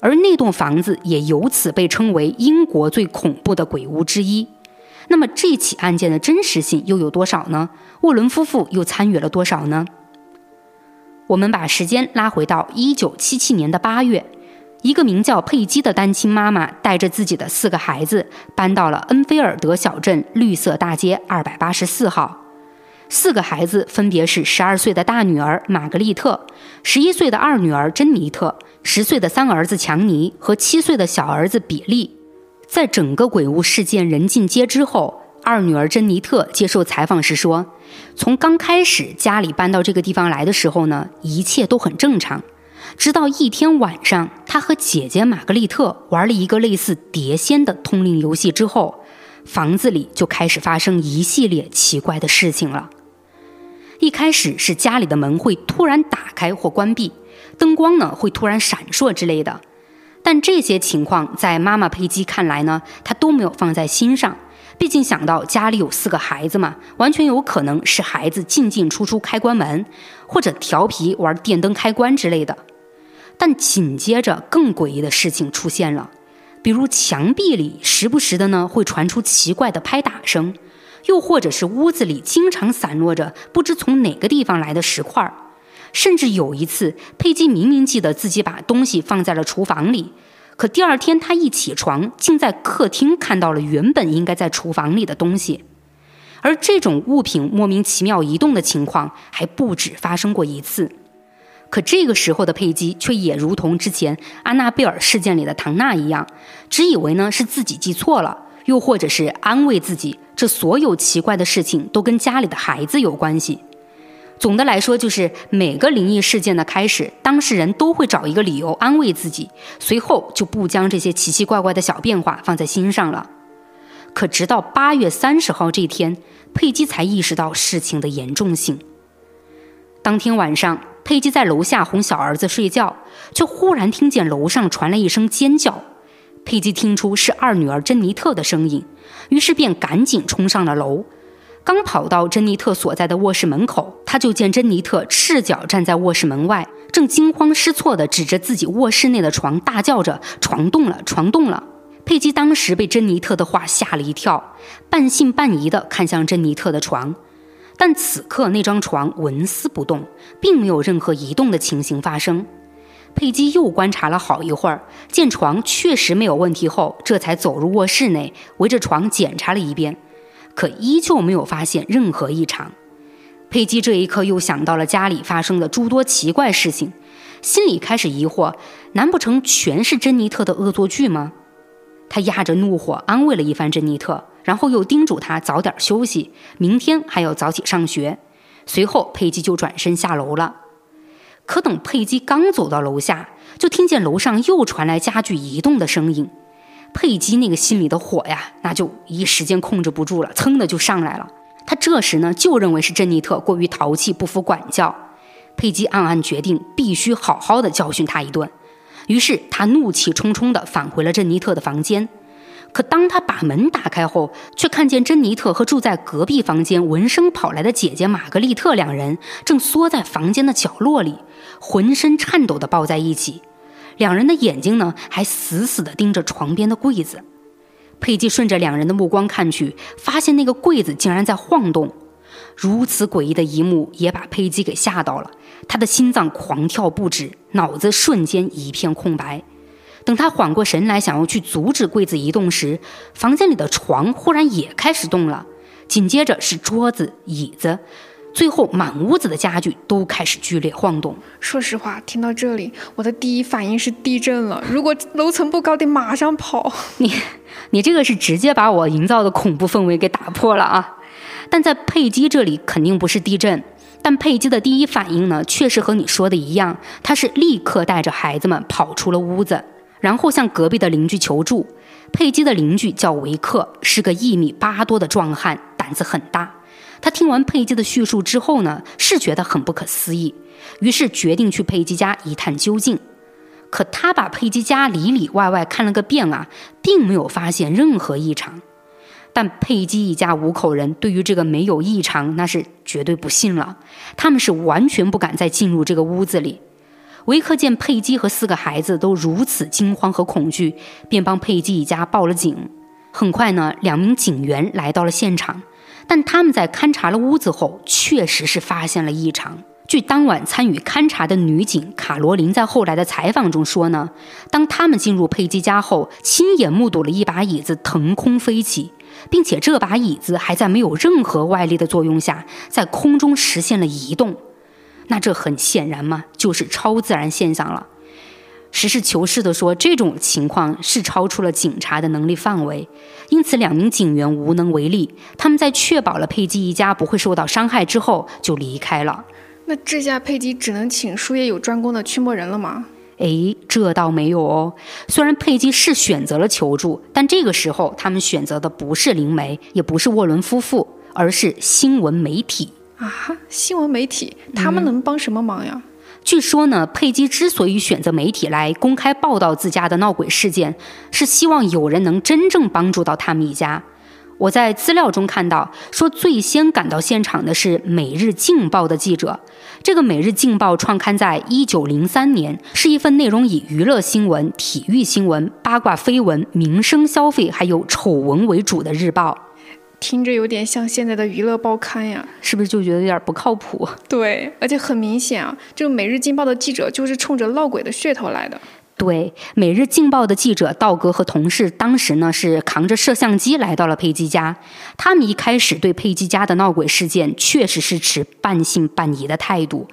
而那栋房子也由此被称为英国最恐怖的鬼屋之一。那么这起案件的真实性又有多少呢？沃伦夫妇又参与了多少呢？我们把时间拉回到一九七七年的八月，一个名叫佩姬的单亲妈妈带着自己的四个孩子搬到了恩菲尔德小镇绿色大街二百八十四号。四个孩子分别是十二岁的大女儿玛格丽特、十一岁的二女儿珍妮特、十岁的三儿子强尼和七岁的小儿子比利。在整个鬼屋事件人尽皆知后，二女儿珍妮特接受采访时说：“从刚开始家里搬到这个地方来的时候呢，一切都很正常。直到一天晚上，她和姐姐玛格丽特玩了一个类似碟仙的通灵游戏之后，房子里就开始发生一系列奇怪的事情了。一开始是家里的门会突然打开或关闭，灯光呢会突然闪烁之类的。但这些情况在妈妈佩姬看来呢，她都没有放在心上。毕竟想到家里有四个孩子嘛，完全有可能是孩子进进出出开关门，或者调皮玩电灯开关之类的。但紧接着更诡异的事情出现了，比如墙壁里时不时的呢会传出奇怪的拍打声，又或者是屋子里经常散落着不知从哪个地方来的石块儿甚至有一次，佩姬明明记得自己把东西放在了厨房里。可第二天，他一起床，竟在客厅看到了原本应该在厨房里的东西，而这种物品莫名其妙移动的情况还不止发生过一次。可这个时候的佩姬却也如同之前安娜贝尔事件里的唐娜一样，只以为呢是自己记错了，又或者是安慰自己，这所有奇怪的事情都跟家里的孩子有关系。总的来说，就是每个灵异事件的开始，当事人都会找一个理由安慰自己，随后就不将这些奇奇怪怪的小变化放在心上了。可直到八月三十号这天，佩姬才意识到事情的严重性。当天晚上，佩姬在楼下哄小儿子睡觉，却忽然听见楼上传来一声尖叫。佩姬听出是二女儿珍妮特的声音，于是便赶紧冲上了楼。刚跑到珍妮特所在的卧室门口，他就见珍妮特赤脚站在卧室门外，正惊慌失措地指着自己卧室内的床，大叫着：“床动了，床动了！”佩姬当时被珍妮特的话吓了一跳，半信半疑地看向珍妮特的床，但此刻那张床纹丝不动，并没有任何移动的情形发生。佩姬又观察了好一会儿，见床确实没有问题后，这才走入卧室内，围着床检查了一遍。可依旧没有发现任何异常，佩姬这一刻又想到了家里发生的诸多奇怪事情，心里开始疑惑：难不成全是珍妮特的恶作剧吗？他压着怒火安慰了一番珍妮特，然后又叮嘱他早点休息，明天还要早起上学。随后，佩姬就转身下楼了。可等佩姬刚走到楼下，就听见楼上又传来家具移动的声音。佩姬那个心里的火呀，那就一时间控制不住了，噌的就上来了。他这时呢，就认为是珍妮特过于淘气，不服管教。佩姬暗暗决定，必须好好的教训他一顿。于是他怒气冲冲地返回了珍妮特的房间。可当他把门打开后，却看见珍妮特和住在隔壁房间闻声跑来的姐姐玛格丽特两人正缩在房间的角落里，浑身颤抖地抱在一起。两人的眼睛呢，还死死地盯着床边的柜子。佩姬顺着两人的目光看去，发现那个柜子竟然在晃动。如此诡异的一幕也把佩姬给吓到了，她的心脏狂跳不止，脑子瞬间一片空白。等他缓过神来，想要去阻止柜子移动时，房间里的床忽然也开始动了，紧接着是桌子、椅子。最后，满屋子的家具都开始剧烈晃动。说实话，听到这里，我的第一反应是地震了。如果楼层不高，得马上跑。你，你这个是直接把我营造的恐怖氛围给打破了啊！但在佩姬这里肯定不是地震，但佩姬的第一反应呢，确实和你说的一样，她是立刻带着孩子们跑出了屋子，然后向隔壁的邻居求助。佩姬的邻居叫维克，是个一米八多的壮汉，胆子很大。他听完佩姬的叙述之后呢，是觉得很不可思议，于是决定去佩姬家一探究竟。可他把佩姬家里里外外看了个遍啊，并没有发现任何异常。但佩姬一家五口人对于这个没有异常，那是绝对不信了。他们是完全不敢再进入这个屋子里。维克见佩姬和四个孩子都如此惊慌和恐惧，便帮佩姬一家报了警。很快呢，两名警员来到了现场。但他们在勘察了屋子后，确实是发现了异常。据当晚参与勘察的女警卡罗琳在后来的采访中说呢，当他们进入佩姬家后，亲眼目睹了一把椅子腾空飞起，并且这把椅子还在没有任何外力的作用下，在空中实现了移动。那这很显然嘛，就是超自然现象了。实事求是地说，这种情况是超出了警察的能力范围，因此两名警员无能为力。他们在确保了佩姬一家不会受到伤害之后就离开了。那这下佩姬只能请术业有专攻的驱魔人了吗？诶，这倒没有哦。虽然佩姬是选择了求助，但这个时候他们选择的不是灵媒，也不是沃伦夫妇，而是新闻媒体。啊，新闻媒体他们能帮什么忙呀？据说呢，佩姬之所以选择媒体来公开报道自家的闹鬼事件，是希望有人能真正帮助到他们一家。我在资料中看到，说最先赶到现场的是《每日镜报》的记者。这个《每日镜报》创刊在一九零三年，是一份内容以娱乐新闻、体育新闻、八卦绯闻、民生消费还有丑闻为主的日报。听着有点像现在的娱乐报刊呀，是不是就觉得有点不靠谱？对，而且很明显啊，这个《每日镜报》的记者就是冲着闹鬼的噱头来的。对，《每日镜报》的记者道格和同事当时呢是扛着摄像机来到了佩姬家。他们一开始对佩姬家的闹鬼事件确实是持半信半疑的态度，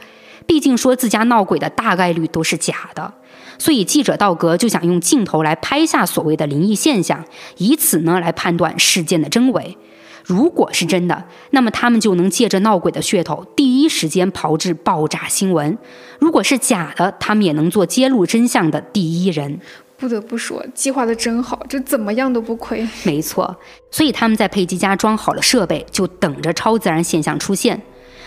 毕竟说自家闹鬼的大概率都是假的。所以记者道格就想用镜头来拍下所谓的灵异现象，以此呢来判断事件的真伪。如果是真的，那么他们就能借着闹鬼的噱头，第一时间炮制爆炸新闻；如果是假的，他们也能做揭露真相的第一人。不得不说，计划的真好，这怎么样都不亏。没错，所以他们在佩吉家装好了设备，就等着超自然现象出现。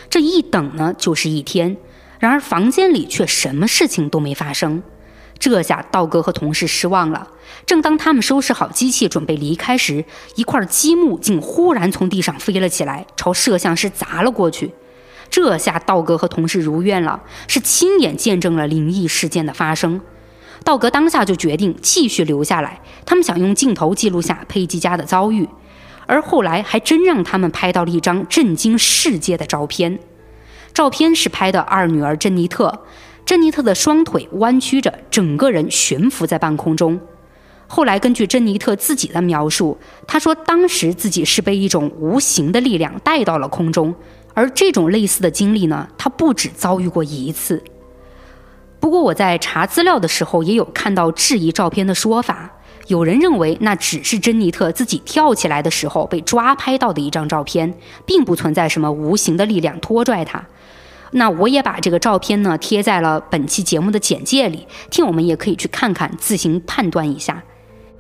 这一等呢，就是一天。然而房间里却什么事情都没发生。这下道哥和同事失望了。正当他们收拾好机器准备离开时，一块积木竟忽然从地上飞了起来，朝摄像师砸了过去。这下道哥和同事如愿了，是亲眼见证了灵异事件的发生。道格当下就决定继续留下来，他们想用镜头记录下佩吉家的遭遇。而后来还真让他们拍到了一张震惊世界的照片。照片是拍的二女儿珍妮特。珍妮特的双腿弯曲着，整个人悬浮在半空中。后来根据珍妮特自己的描述，她说当时自己是被一种无形的力量带到了空中，而这种类似的经历呢，她不止遭遇过一次。不过我在查资料的时候，也有看到质疑照片的说法，有人认为那只是珍妮特自己跳起来的时候被抓拍到的一张照片，并不存在什么无形的力量拖拽她。那我也把这个照片呢贴在了本期节目的简介里，听友们也可以去看看，自行判断一下。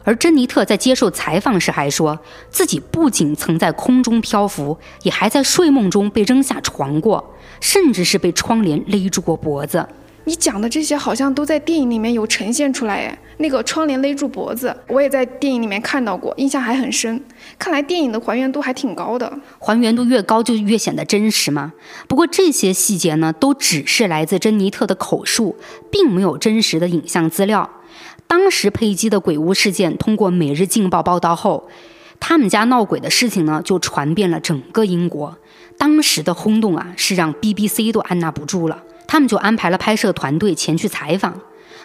而珍妮特在接受采访时还说，自己不仅曾在空中漂浮，也还在睡梦中被扔下床过，甚至是被窗帘勒住过脖子。你讲的这些好像都在电影里面有呈现出来，哎，那个窗帘勒住脖子，我也在电影里面看到过，印象还很深。看来电影的还原度还挺高的，还原度越高就越显得真实嘛。不过这些细节呢，都只是来自珍妮特的口述，并没有真实的影像资料。当时佩姬的鬼屋事件通过《每日镜报》报道后，他们家闹鬼的事情呢，就传遍了整个英国。当时的轰动啊，是让 BBC 都按捺不住了。他们就安排了拍摄团队前去采访，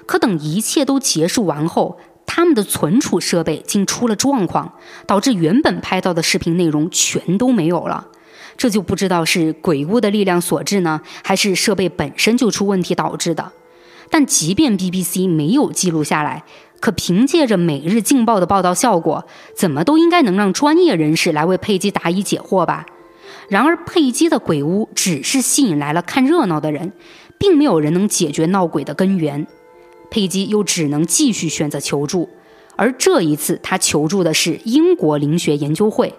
可等一切都结束完后，他们的存储设备竟出了状况，导致原本拍到的视频内容全都没有了。这就不知道是鬼屋的力量所致呢，还是设备本身就出问题导致的。但即便 BBC 没有记录下来，可凭借着《每日镜报》的报道效果，怎么都应该能让专业人士来为佩姬答疑解惑吧。然而，佩姬的鬼屋只是吸引来了看热闹的人，并没有人能解决闹鬼的根源。佩姬又只能继续选择求助，而这一次，她求助的是英国灵学研究会。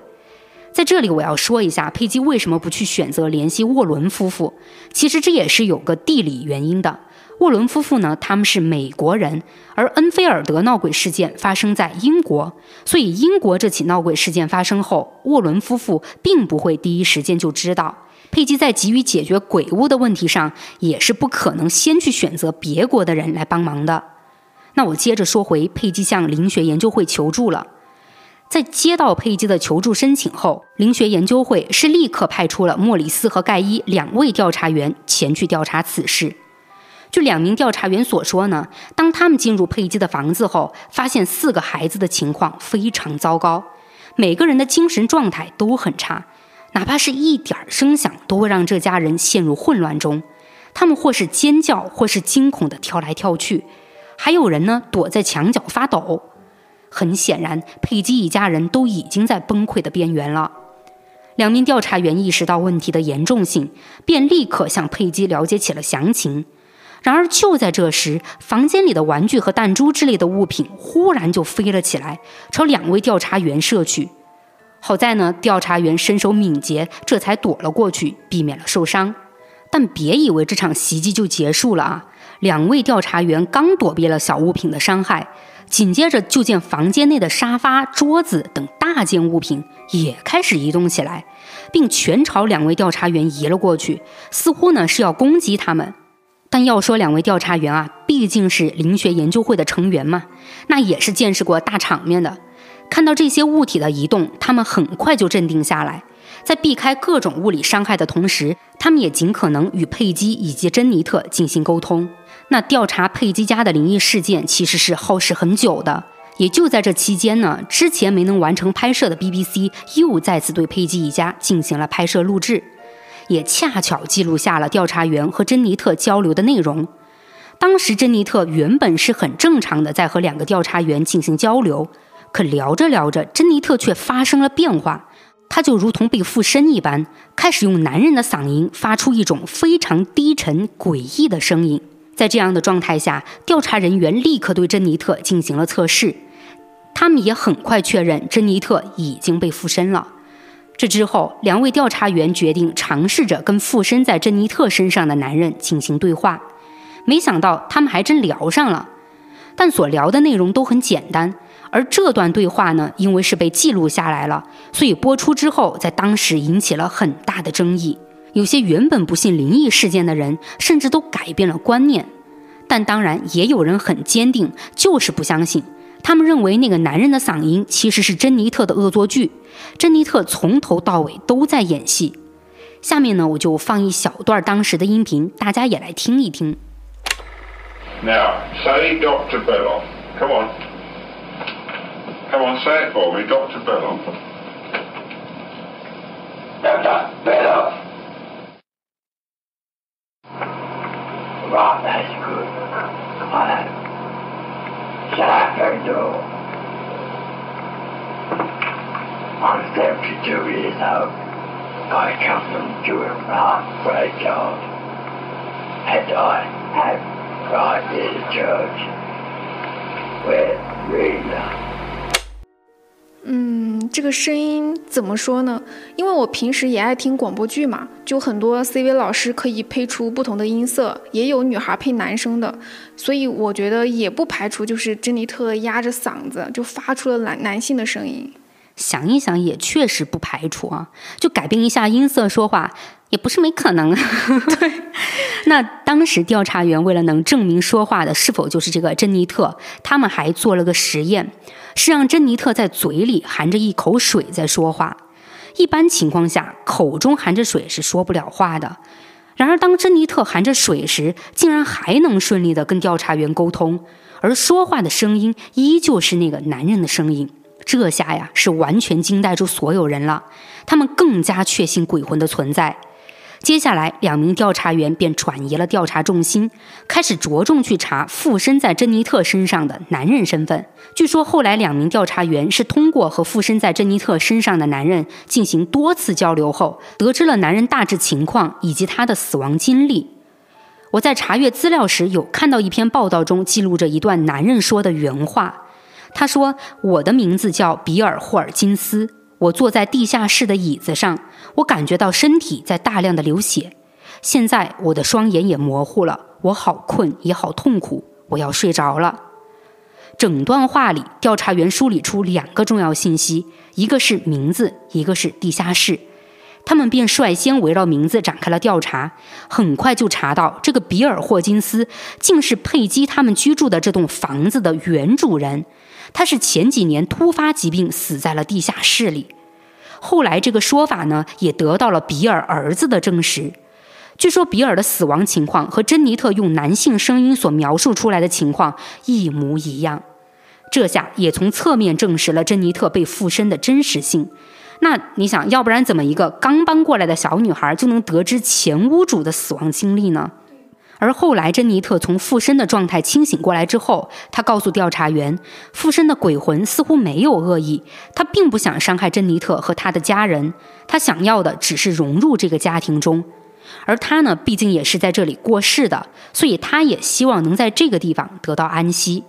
在这里，我要说一下，佩姬为什么不去选择联系沃伦夫妇？其实这也是有个地理原因的。沃伦夫妇呢，他们是美国人，而恩菲尔德闹鬼事件发生在英国，所以英国这起闹鬼事件发生后，沃伦夫妇并不会第一时间就知道。佩姬在急于解决鬼屋的问题上，也是不可能先去选择别国的人来帮忙的。那我接着说回，佩姬向灵学研究会求助了。在接到佩姬的求助申请后，灵学研究会是立刻派出了莫里斯和盖伊两位调查员前去调查此事。据两名调查员所说呢，当他们进入佩姬的房子后，发现四个孩子的情况非常糟糕，每个人的精神状态都很差，哪怕是一点声响都会让这家人陷入混乱中。他们或是尖叫，或是惊恐地跳来跳去，还有人呢躲在墙角发抖。很显然，佩姬一家人都已经在崩溃的边缘了。两名调查员意识到问题的严重性，便立刻向佩姬了解起了详情。然而，就在这时，房间里的玩具和弹珠之类的物品忽然就飞了起来，朝两位调查员射去。好在呢，调查员身手敏捷，这才躲了过去，避免了受伤。但别以为这场袭击就结束了啊！两位调查员刚躲避了小物品的伤害，紧接着就见房间内的沙发、桌子等大件物品也开始移动起来，并全朝两位调查员移了过去，似乎呢是要攻击他们。但要说两位调查员啊，毕竟是灵学研究会的成员嘛，那也是见识过大场面的。看到这些物体的移动，他们很快就镇定下来。在避开各种物理伤害的同时，他们也尽可能与佩姬以及珍妮特进行沟通。那调查佩姬家的灵异事件其实是耗时很久的，也就在这期间呢，之前没能完成拍摄的 BBC 又再次对佩姬一家进行了拍摄录制，也恰巧记录下了调查员和珍妮特交流的内容。当时珍妮特原本是很正常的在和两个调查员进行交流，可聊着聊着，珍妮特却发生了变化。他就如同被附身一般，开始用男人的嗓音发出一种非常低沉、诡异的声音。在这样的状态下，调查人员立刻对珍妮特进行了测试，他们也很快确认珍妮特已经被附身了。这之后，两位调查员决定尝试着跟附身在珍妮特身上的男人进行对话。没想到，他们还真聊上了，但所聊的内容都很简单。而这段对话呢，因为是被记录下来了，所以播出之后，在当时引起了很大的争议。有些原本不信灵异事件的人，甚至都改变了观念。但当然，也有人很坚定，就是不相信。他们认为那个男人的嗓音其实是珍妮特的恶作剧，珍妮特从头到尾都在演戏。下面呢，我就放一小段当时的音频，大家也来听一听。Now, say Dr. Belloff. Come on. Come on, say it for me, Dr. Belloff. Dr. Belloff. Right, that's good. Come on capital on them to do it out by coming to a great job, And I have gone to the church with Rita. 嗯，这个声音怎么说呢？因为我平时也爱听广播剧嘛，就很多 CV 老师可以配出不同的音色，也有女孩配男生的，所以我觉得也不排除就是珍妮特压着嗓子就发出了男男性的声音。想一想，也确实不排除啊，就改变一下音色说话。也不是没可能。对，那当时调查员为了能证明说话的是否就是这个珍妮特，他们还做了个实验，是让珍妮特在嘴里含着一口水在说话。一般情况下，口中含着水是说不了话的。然而，当珍妮特含着水时，竟然还能顺利的跟调查员沟通，而说话的声音依旧是那个男人的声音。这下呀，是完全惊呆住所有人了。他们更加确信鬼魂的存在。接下来，两名调查员便转移了调查重心，开始着重去查附身在珍妮特身上的男人身份。据说，后来两名调查员是通过和附身在珍妮特身上的男人进行多次交流后，得知了男人大致情况以及他的死亡经历。我在查阅资料时，有看到一篇报道中记录着一段男人说的原话。他说：“我的名字叫比尔·霍尔金斯。”我坐在地下室的椅子上，我感觉到身体在大量的流血。现在我的双眼也模糊了，我好困也好痛苦，我要睡着了。整段话里，调查员梳理出两个重要信息：一个是名字，一个是地下室。他们便率先围绕名字展开了调查，很快就查到这个比尔·霍金斯竟是佩姬他们居住的这栋房子的原主人。他是前几年突发疾病死在了地下室里，后来这个说法呢也得到了比尔儿子的证实。据说比尔的死亡情况和珍妮特用男性声音所描述出来的情况一模一样，这下也从侧面证实了珍妮特被附身的真实性。那你想要不然怎么一个刚搬过来的小女孩就能得知前屋主的死亡经历呢？而后来，珍妮特从附身的状态清醒过来之后，她告诉调查员，附身的鬼魂似乎没有恶意，他并不想伤害珍妮特和他的家人，他想要的只是融入这个家庭中。而他呢，毕竟也是在这里过世的，所以他也希望能在这个地方得到安息。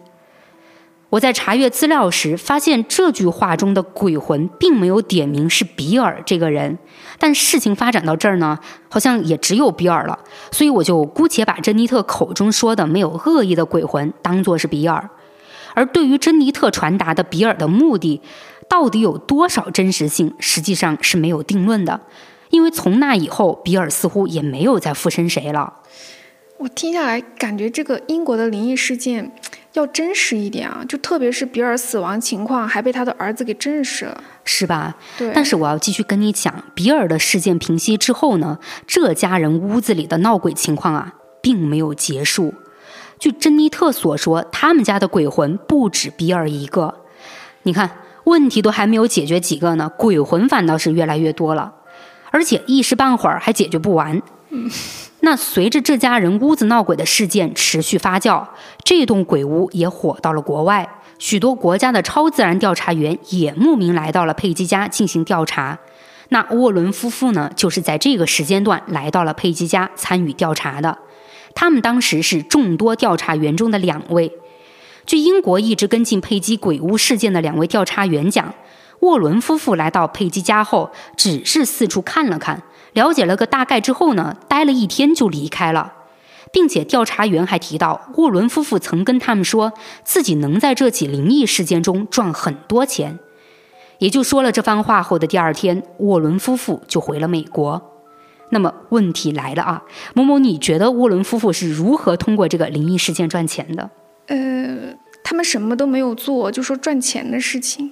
我在查阅资料时发现，这句话中的鬼魂并没有点名是比尔这个人。但事情发展到这儿呢，好像也只有比尔了，所以我就姑且把珍妮特口中说的没有恶意的鬼魂当作是比尔。而对于珍妮特传达的比尔的目的，到底有多少真实性，实际上是没有定论的。因为从那以后，比尔似乎也没有再附身谁了。我听下来感觉这个英国的灵异事件要真实一点啊，就特别是比尔死亡情况还被他的儿子给证实了，是吧？对。但是我要继续跟你讲，比尔的事件平息之后呢，这家人屋子里的闹鬼情况啊，并没有结束。据珍妮特所说，他们家的鬼魂不止比尔一个。你看，问题都还没有解决几个呢，鬼魂反倒是越来越多了，而且一时半会儿还解决不完。嗯。那随着这家人屋子闹鬼的事件持续发酵，这栋鬼屋也火到了国外，许多国家的超自然调查员也慕名来到了佩吉家进行调查。那沃伦夫妇呢，就是在这个时间段来到了佩吉家参与调查的。他们当时是众多调查员中的两位。据英国一直跟进佩吉鬼屋事件的两位调查员讲，沃伦夫妇来到佩吉家后，只是四处看了看。了解了个大概之后呢，待了一天就离开了，并且调查员还提到，沃伦夫妇曾跟他们说自己能在这起灵异事件中赚很多钱。也就说了这番话后的第二天，沃伦夫妇就回了美国。那么问题来了啊，某某，你觉得沃伦夫妇是如何通过这个灵异事件赚钱的？呃，他们什么都没有做，就说赚钱的事情。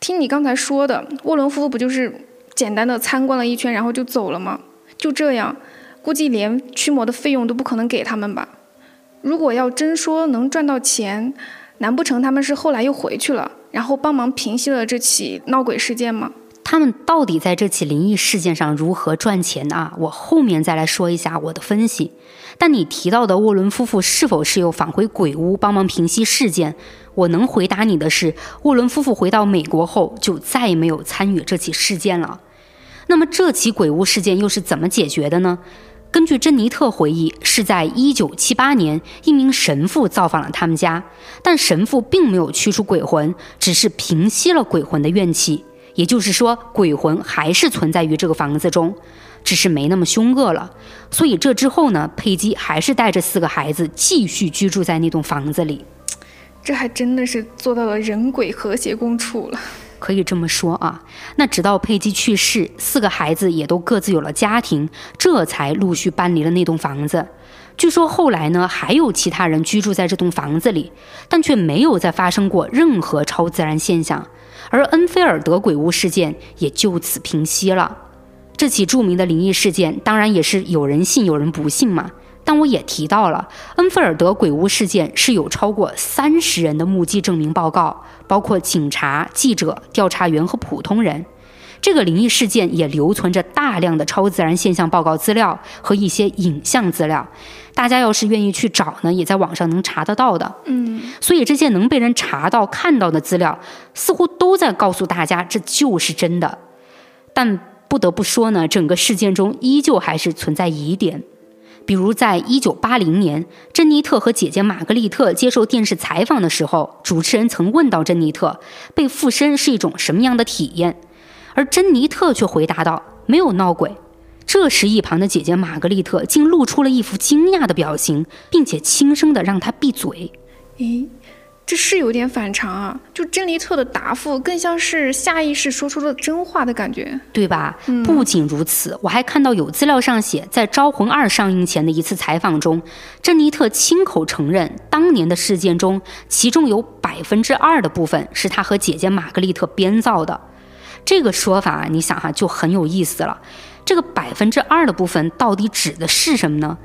听你刚才说的，沃伦夫妇不就是？简单的参观了一圈，然后就走了吗？就这样，估计连驱魔的费用都不可能给他们吧。如果要真说能赚到钱，难不成他们是后来又回去了，然后帮忙平息了这起闹鬼事件吗？他们到底在这起灵异事件上如何赚钱啊？我后面再来说一下我的分析。但你提到的沃伦夫妇是否是有返回鬼屋帮忙平息事件？我能回答你的是，沃伦夫妇回到美国后就再也没有参与这起事件了。那么这起鬼屋事件又是怎么解决的呢？根据珍妮特回忆，是在1978年，一名神父造访了他们家，但神父并没有驱除鬼魂，只是平息了鬼魂的怨气。也就是说，鬼魂还是存在于这个房子中，只是没那么凶恶了。所以这之后呢，佩姬还是带着四个孩子继续居住在那栋房子里。这还真的是做到了人鬼和谐共处了，可以这么说啊。那直到佩姬去世，四个孩子也都各自有了家庭，这才陆续搬离了那栋房子。据说后来呢，还有其他人居住在这栋房子里，但却没有再发生过任何超自然现象，而恩菲尔德鬼屋事件也就此平息了。这起著名的灵异事件，当然也是有人信有人不信嘛。但我也提到了，恩菲尔德鬼屋事件是有超过三十人的目击证明报告，包括警察、记者、调查员和普通人。这个灵异事件也留存着大量的超自然现象报告资料和一些影像资料，大家要是愿意去找呢，也在网上能查得到的。嗯，所以这些能被人查到、看到的资料，似乎都在告诉大家这就是真的。但不得不说呢，整个事件中依旧还是存在疑点。比如，在一九八零年，珍妮特和姐姐玛格丽特接受电视采访的时候，主持人曾问到珍妮特被附身是一种什么样的体验，而珍妮特却回答道：“没有闹鬼。”这时，一旁的姐姐玛格丽特竟露出了一副惊讶的表情，并且轻声的让她闭嘴。咦？这是有点反常啊！就珍妮特的答复，更像是下意识说出了真话的感觉，对吧？不仅如此，我还看到有资料上写，在《招魂二》上映前的一次采访中，珍妮特亲口承认，当年的事件中，其中有百分之二的部分是她和姐姐玛格丽特编造的。这个说法，你想哈，就很有意思了。这个百分之二的部分，到底指的是什么呢？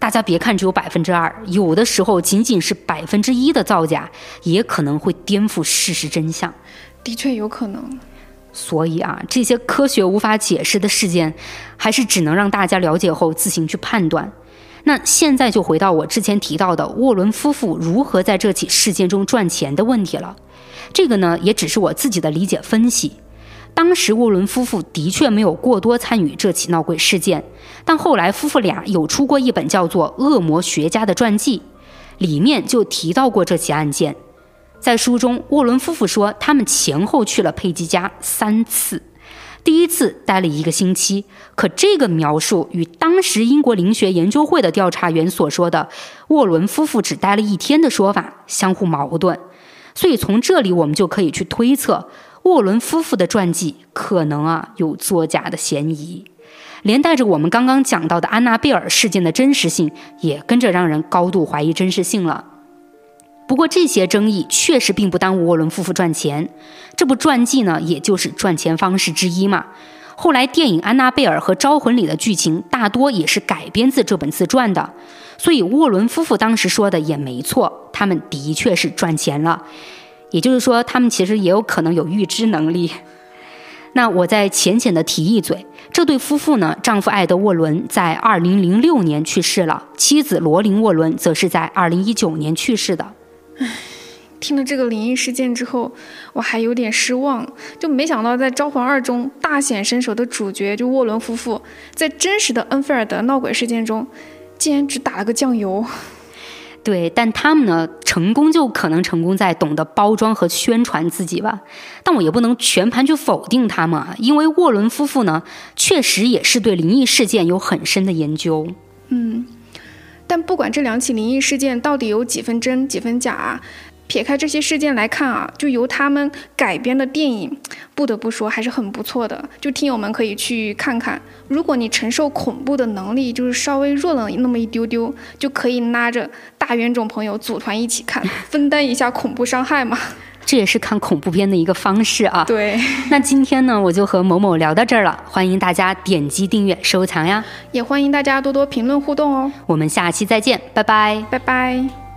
大家别看只有百分之二，有的时候仅仅是百分之一的造假，也可能会颠覆事实真相。的确有可能。所以啊，这些科学无法解释的事件，还是只能让大家了解后自行去判断。那现在就回到我之前提到的沃伦夫妇如何在这起事件中赚钱的问题了。这个呢，也只是我自己的理解分析。当时沃伦夫妇的确没有过多参与这起闹鬼事件，但后来夫妇俩有出过一本叫做《恶魔学家》的传记，里面就提到过这起案件。在书中，沃伦夫妇说他们前后去了佩吉家三次，第一次待了一个星期。可这个描述与当时英国灵学研究会的调查员所说的沃伦夫妇只待了一天的说法相互矛盾。所以从这里我们就可以去推测，沃伦夫妇的传记可能啊有作假的嫌疑，连带着我们刚刚讲到的安娜贝尔事件的真实性也跟着让人高度怀疑真实性了。不过这些争议确实并不耽误沃伦夫妇赚钱，这部传记呢，也就是赚钱方式之一嘛。后来电影《安娜贝尔》和《招魂》里的剧情大多也是改编自这本自传的，所以沃伦夫妇当时说的也没错，他们的确是赚钱了。也就是说，他们其实也有可能有预知能力。那我再浅浅的提一嘴，这对夫妇呢，丈夫艾德沃伦在2006年去世了，妻子罗琳沃伦则是在2019年去世的。唉，听了这个灵异事件之后，我还有点失望，就没想到在《招魂二》中大显身手的主角就沃伦夫妇，在真实的恩菲尔德闹鬼事件中，竟然只打了个酱油。对，但他们呢，成功就可能成功在懂得包装和宣传自己吧。但我也不能全盘去否定他们啊，因为沃伦夫妇呢，确实也是对灵异事件有很深的研究。嗯。但不管这两起灵异事件到底有几分真几分假，啊，撇开这些事件来看啊，就由他们改编的电影，不得不说还是很不错的。就听友们可以去看看，如果你承受恐怖的能力就是稍微弱了那么一丢丢，就可以拉着大冤种朋友组团一起看，分担一下恐怖伤害嘛。这也是看恐怖片的一个方式啊。对，那今天呢，我就和某某聊到这儿了。欢迎大家点击订阅、收藏呀，也欢迎大家多多评论互动哦。我们下期再见，拜拜，拜拜。